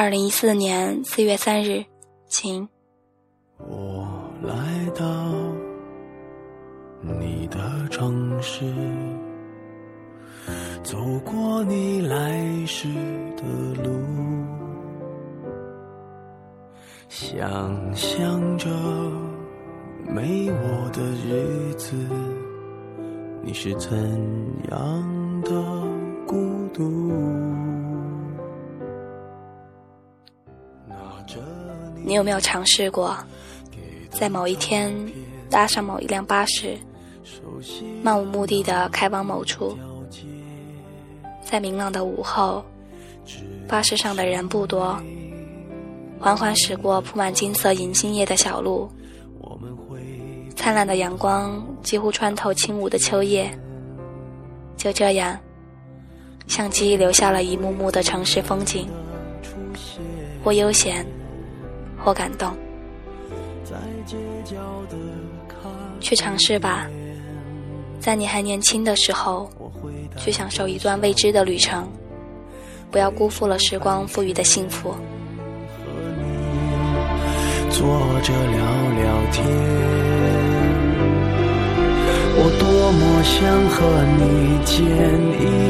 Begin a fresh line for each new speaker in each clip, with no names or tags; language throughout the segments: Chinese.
二零一四年四月三日，晴。
我来到你的城市，走过你来时的路，想象着没我的日子，你是怎样的孤独？
你有没有尝试过，在某一天搭上某一辆巴士，漫无目的的开往某处，在明朗的午后，巴士上的人不多，缓缓驶过铺满金色银杏叶的小路，灿烂的阳光几乎穿透轻舞的秋叶，就这样，相机留下了一幕幕的城市风景，或悠闲。或感动，去尝试吧，在你还年轻的时候，去享受一段未知的旅程，不要辜负了时光赋予的幸福。
坐着聊聊天，我多么想和你见一面。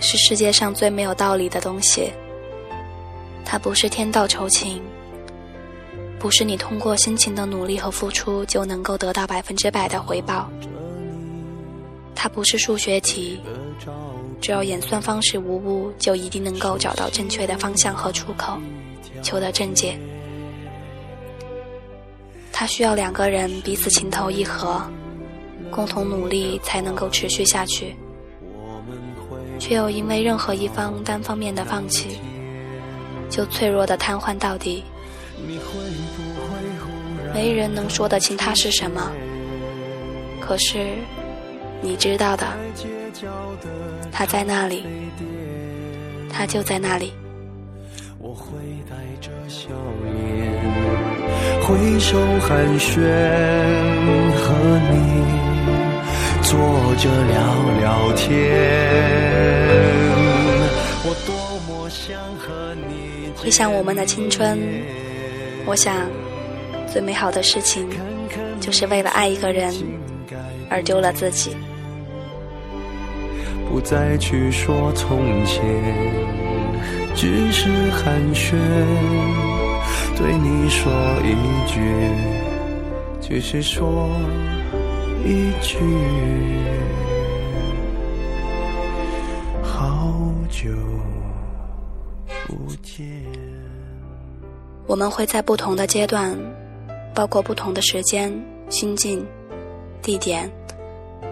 是世界上最没有道理的东西。它不是天道酬勤，不是你通过辛勤的努力和付出就能够得到百分之百的回报。它不是数学题，只要演算方式无误，就一定能够找到正确的方向和出口，求得正解。它需要两个人彼此情投意合，共同努力才能够持续下去。却又因为任何一方单方面的放弃，就脆弱的瘫痪到底。没人能说得清他是什么，可是你知道的，他在那里，他就在那里。
我会带着笑脸，挥手寒暄，和你坐着聊聊天。
回想我们的青春，我想最美好的事情，就是为了爱一个人而丢了自己。
不再去说从前，只是寒暄，对你说一句，只是说一句，久。不见。
我们会在不同的阶段，包括不同的时间、心境、地点，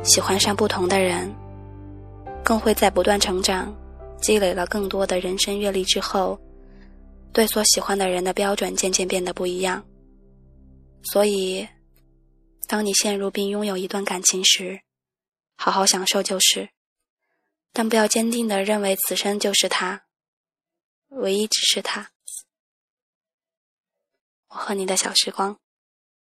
喜欢上不同的人，更会在不断成长、积累了更多的人生阅历之后，对所喜欢的人的标准渐渐变得不一样。所以，当你陷入并拥有一段感情时，好好享受就是，但不要坚定的认为此生就是他。唯一只是他，我和你的小时光。